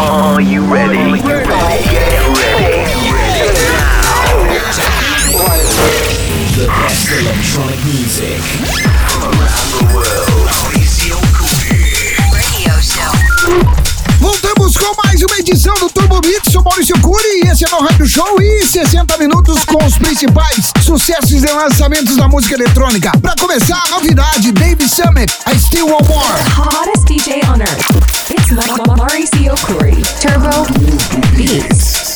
Are you ready? Are you ready? Get ready. The best electronic music. from Around the world. Mais uma edição do Turbo Beat, sou Maurício Cury e esse é meu rádio show e 60 minutos com os principais sucessos e lançamentos da música eletrônica. Pra começar, a novidade, Dave Summit, I Still Want More. hottest DJ on earth. It's Ma- Ma- Mauricio Curry. Turbo Beats.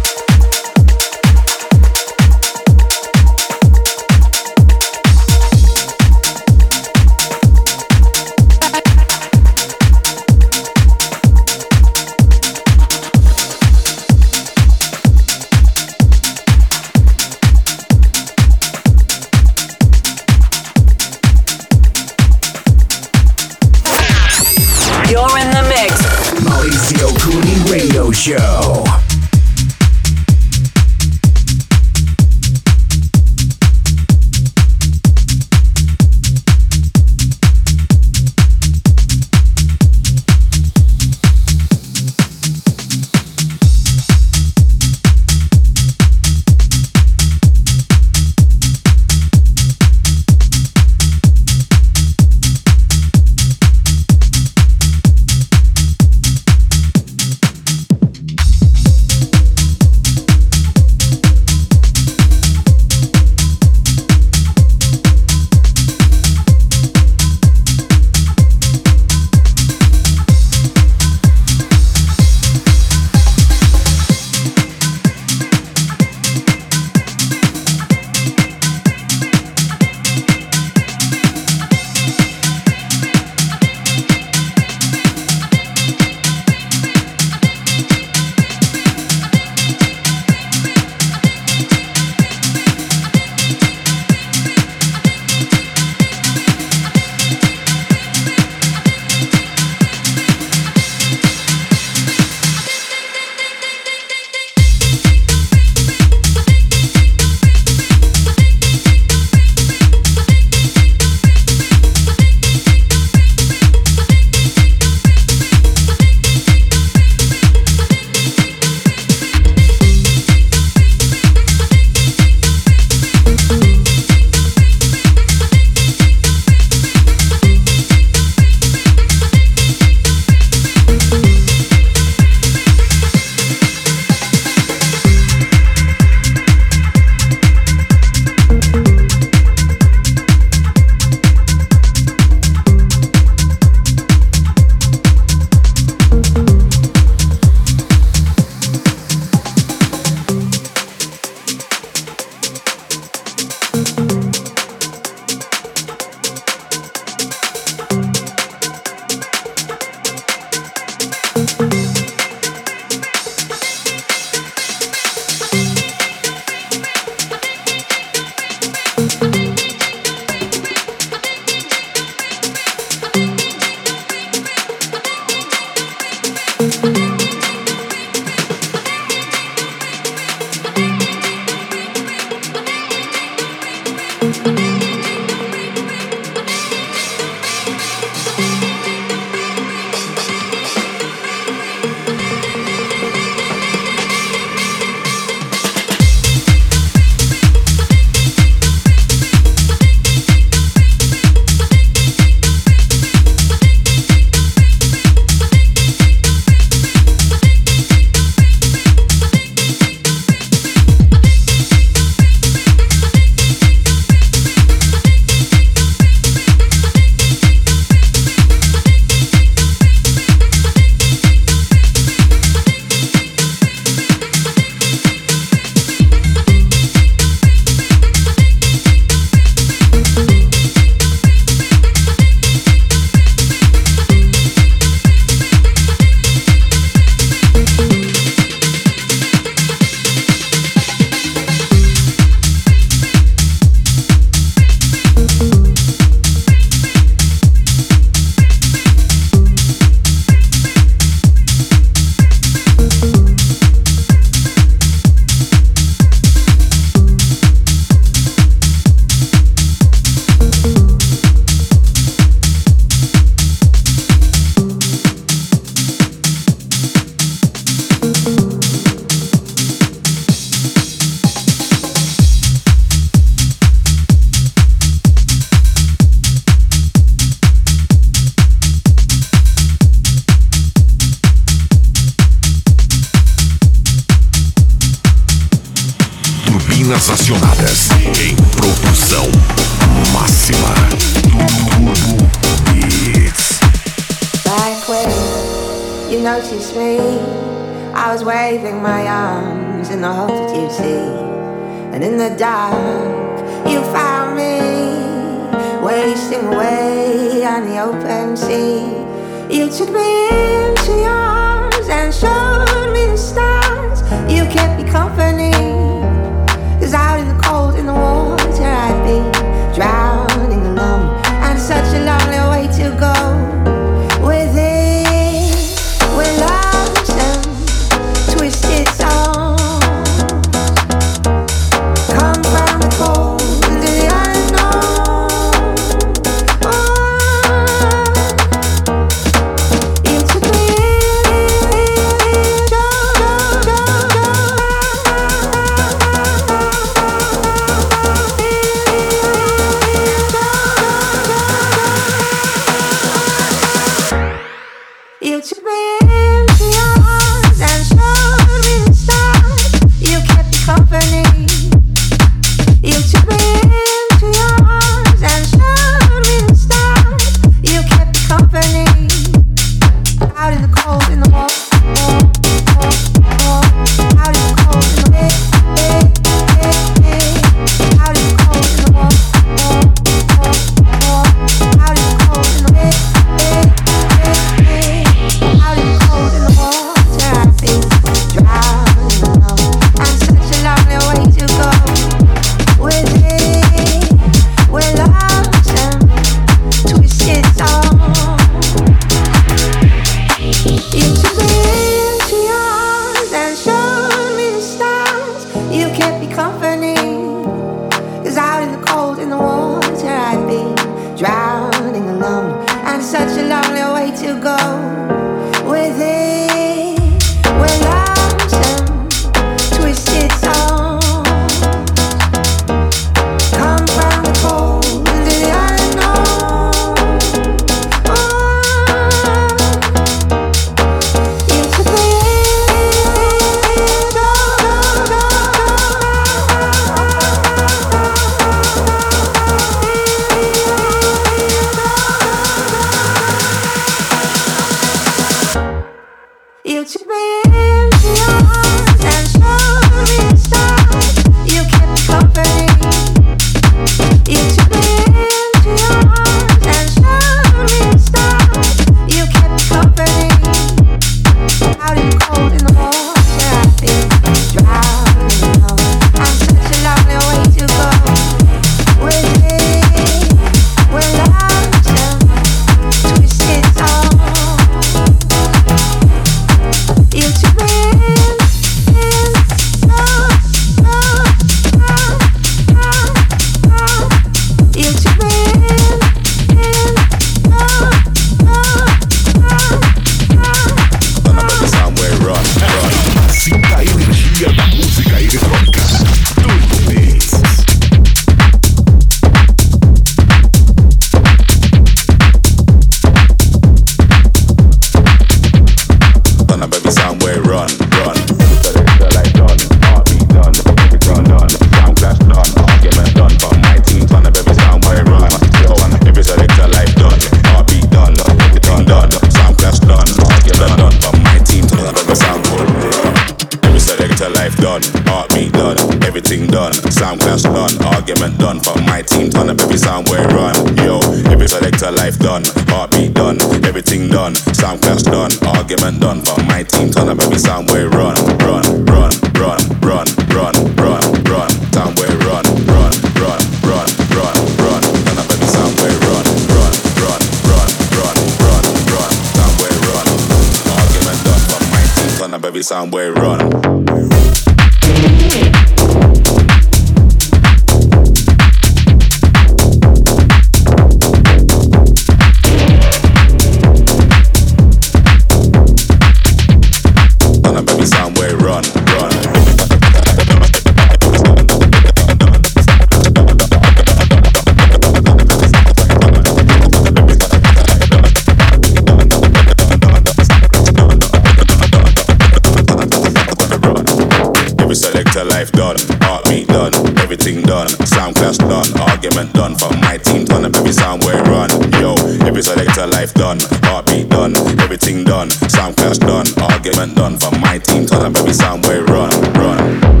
Heartbeat done, everything done. Sound clash done, argument done. For my team done up every sound way run. Yo, every selector life done. Heartbeat done, everything done. Sound clash done, argument done. For my team done up every sound way run, run.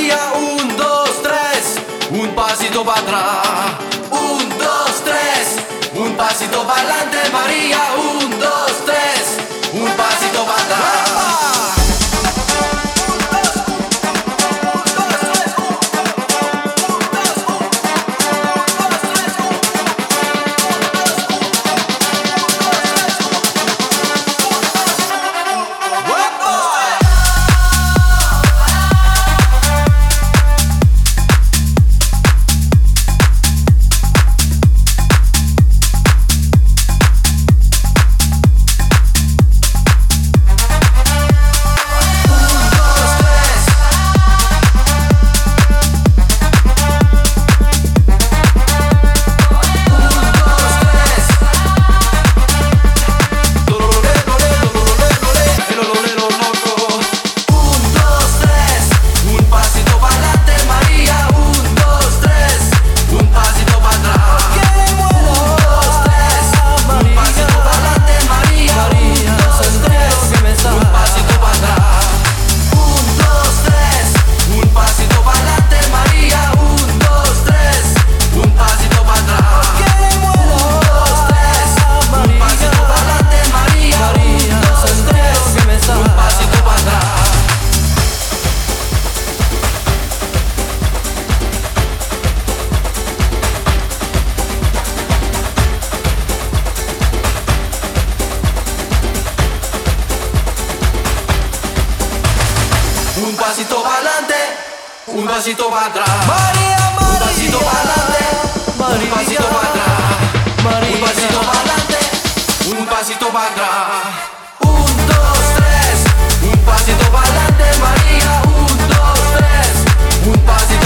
día, un, dos, tres, un pasito para atrás. quiero bailar. Un, dos, tres, un pasito bailante María. Un, dos, tres, un pasito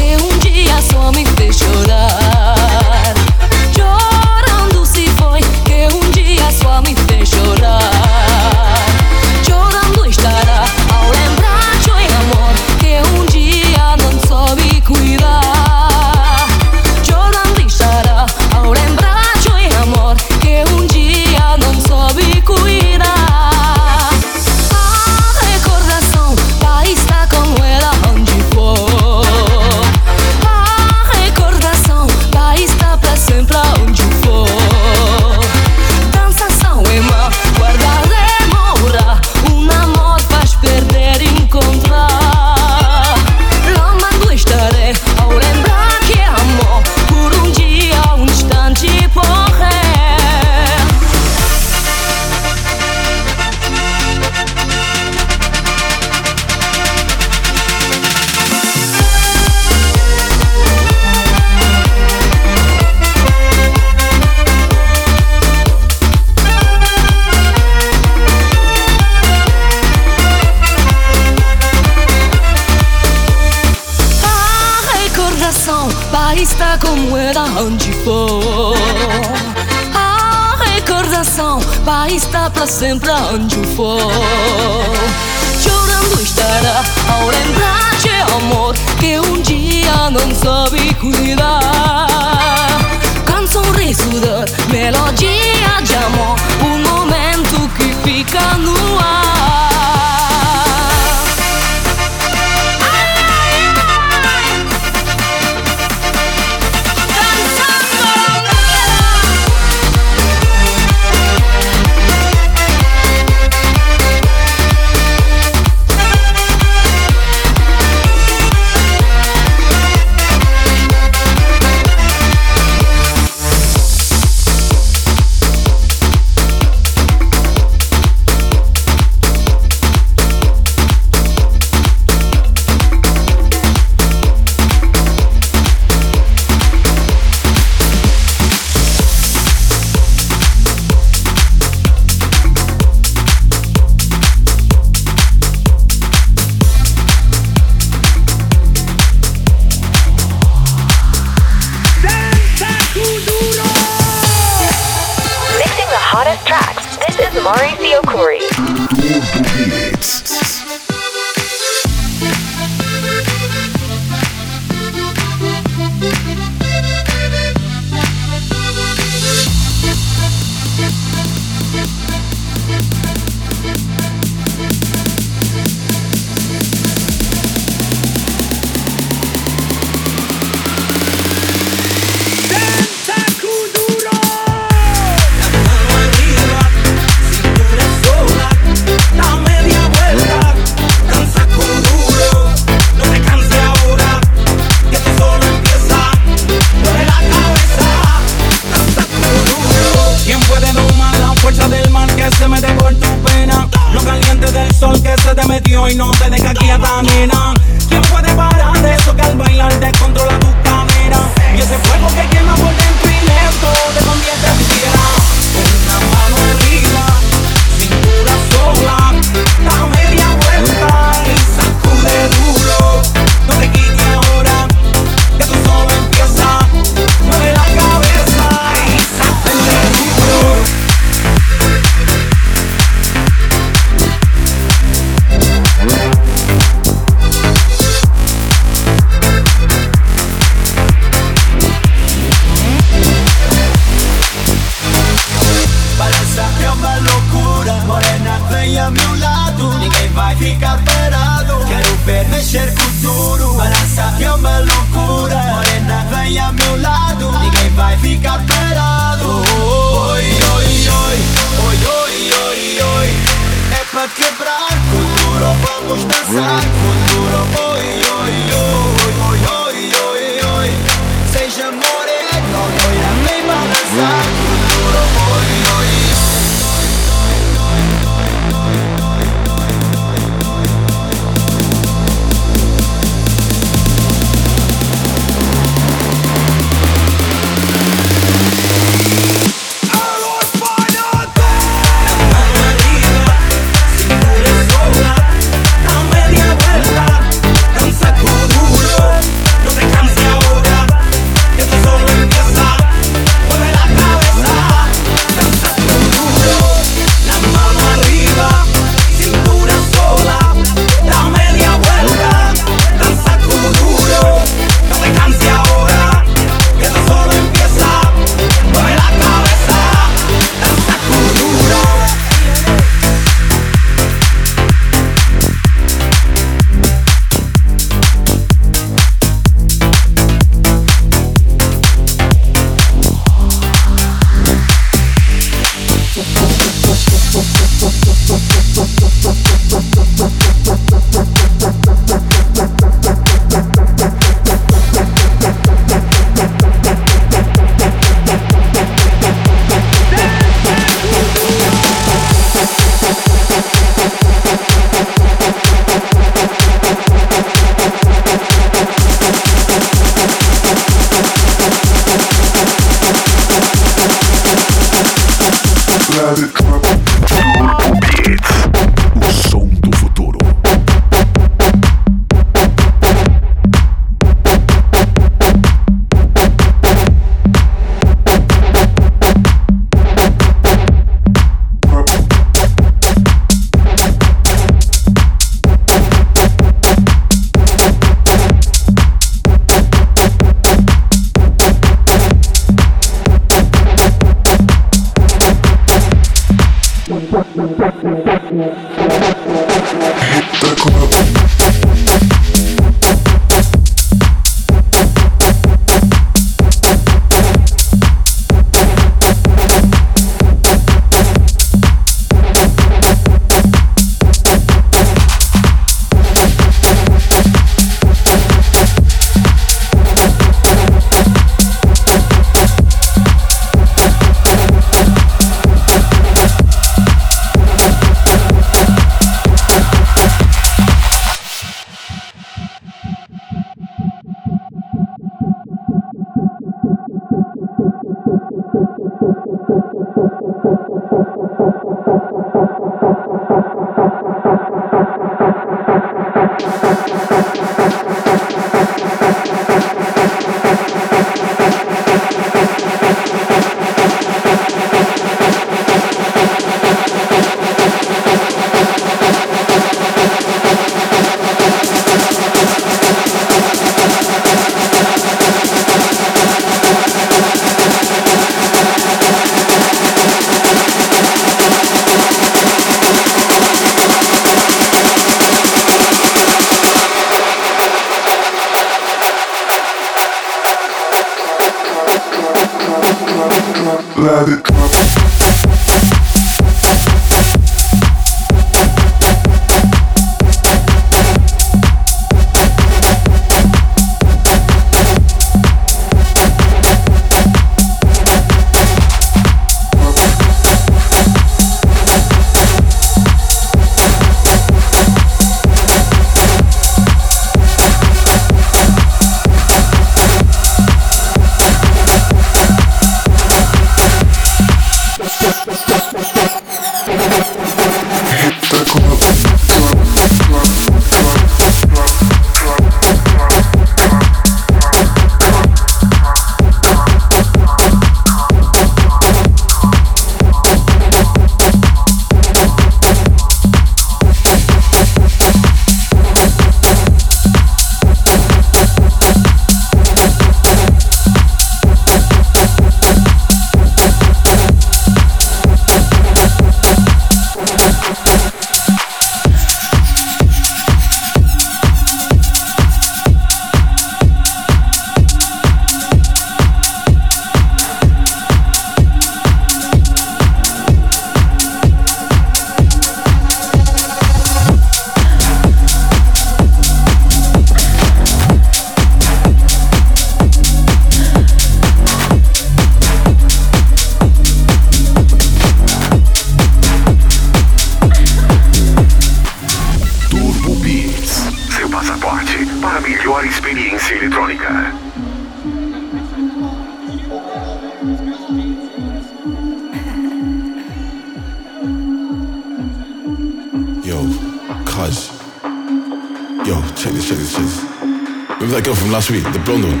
sweet, the blonde one.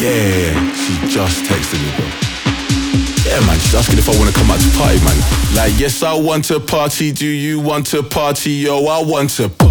Yeah, she just texted me, bro. Yeah, man, she's asking if I wanna come out to party, man. Like, yes, I want to party. Do you want to party? Yo, I want to party.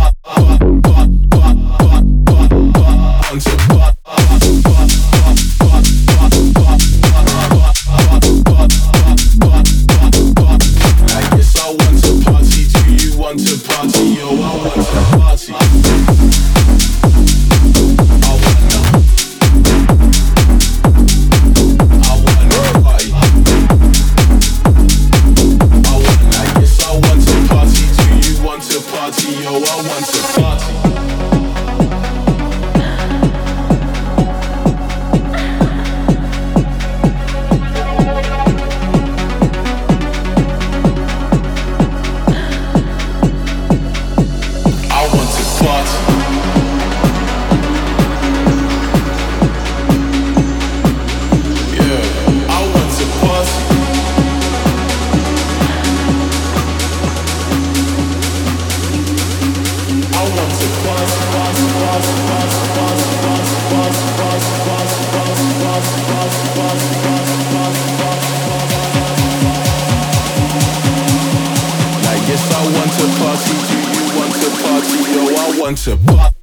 bunch of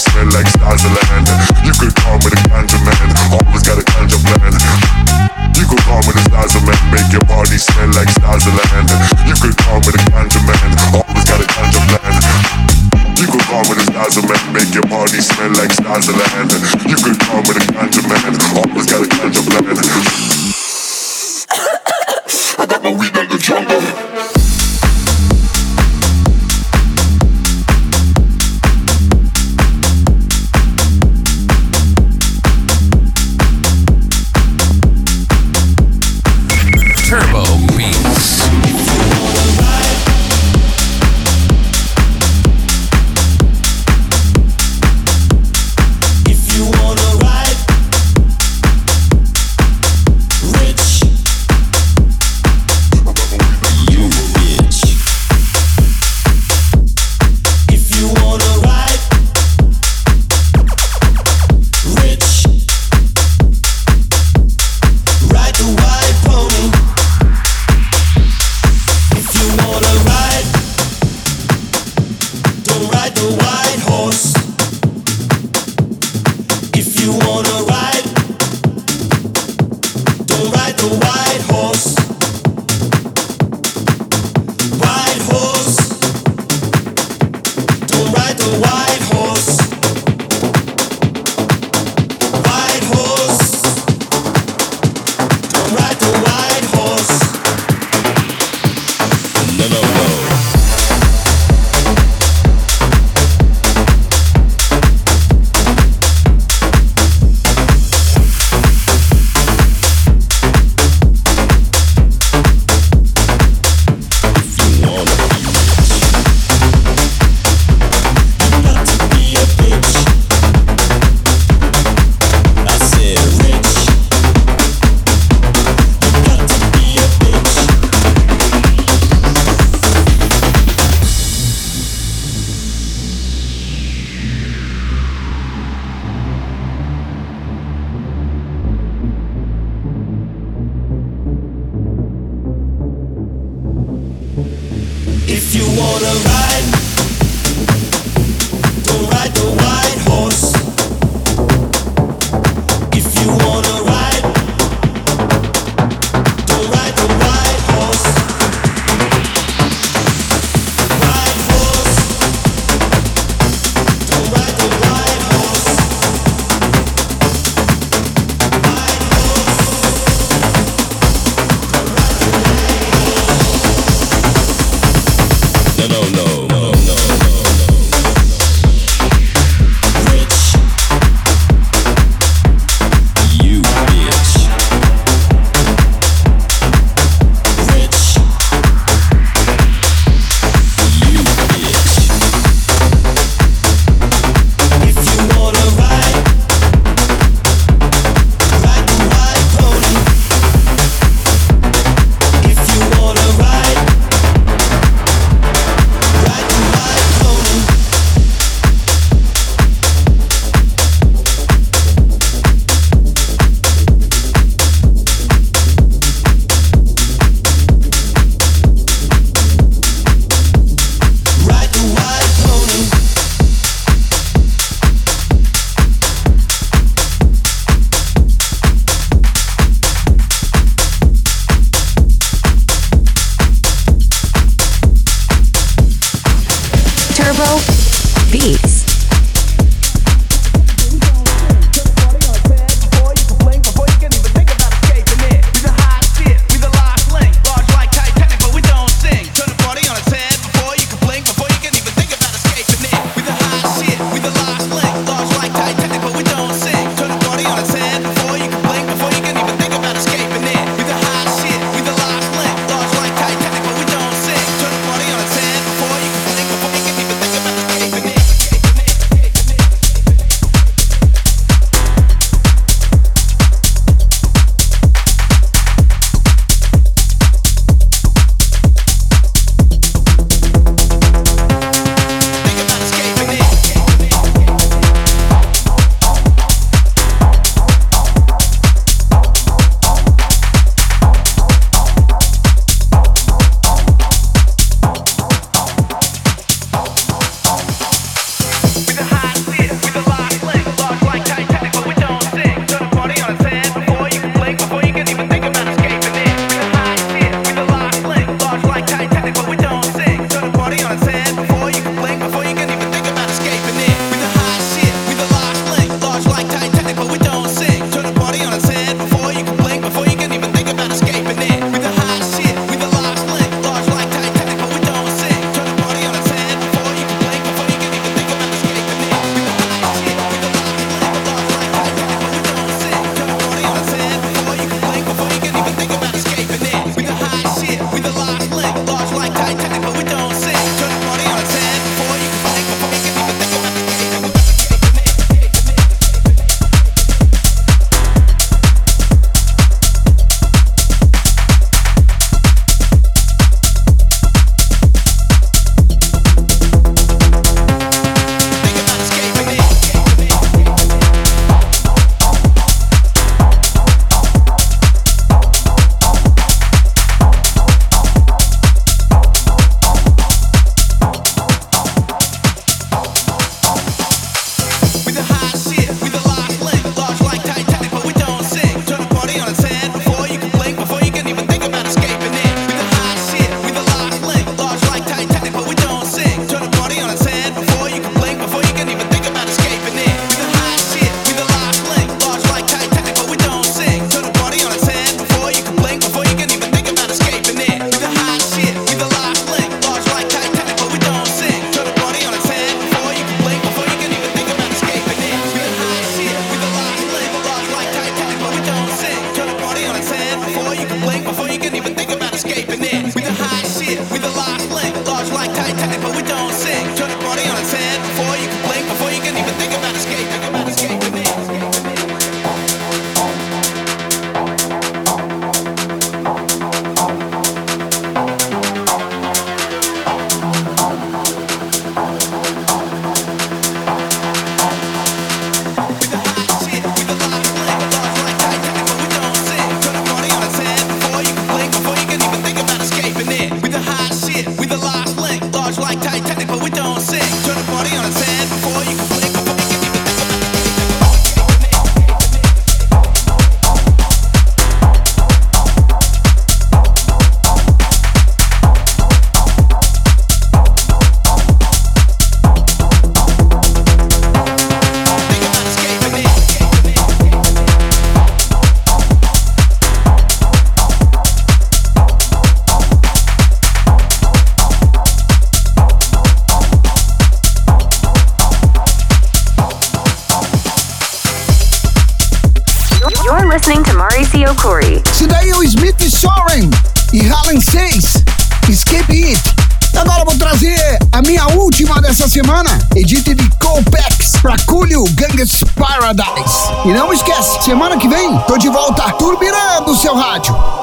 smell like stars of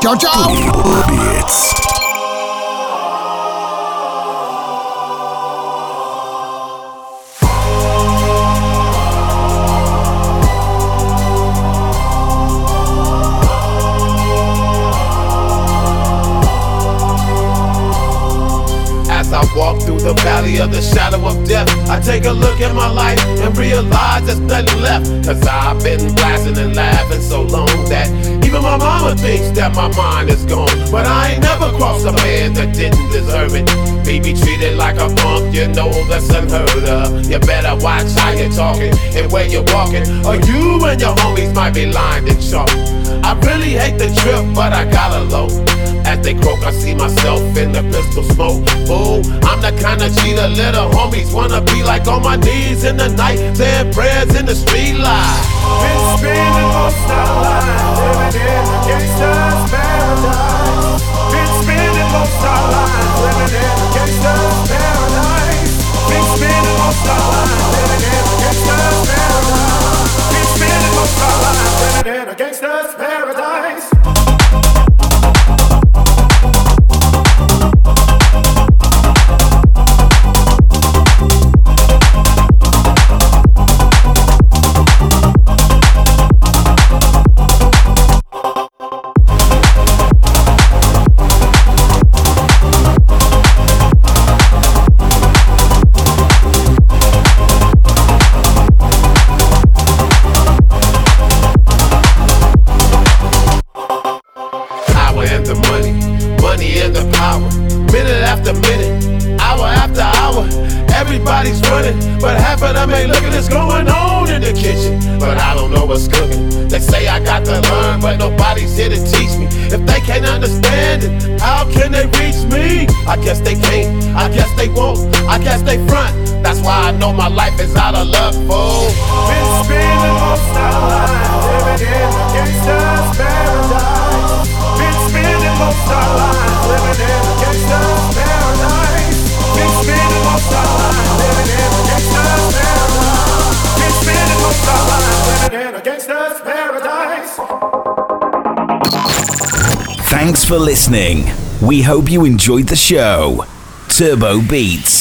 老张。And where you're walking, or you and your homies might be lined in chalk. I really hate the trip, but I gotta low. As they croak, I see myself in the pistol smoke. Ooh, I'm the kind of cheater little homies wanna be like on my knees in the night, saying prayers in the street light. Been spending most our lives living in a gangster's paradise. Been spending most our lives living in a gangster's paradise. Been here to teach me. If they can't understand it, how can they reach me? I guess they can't, I guess they won't, I guess they front. That's why I know my life is out of luck, fool. Been spending most our lives living in a gangster's paradise. Been spending most our lives living in a gangster's paradise. Been spending most our lives living in a gangster's paradise. Been spending most our lives living in a gangster's paradise. Thanks for listening. We hope you enjoyed the show. Turbo Beats.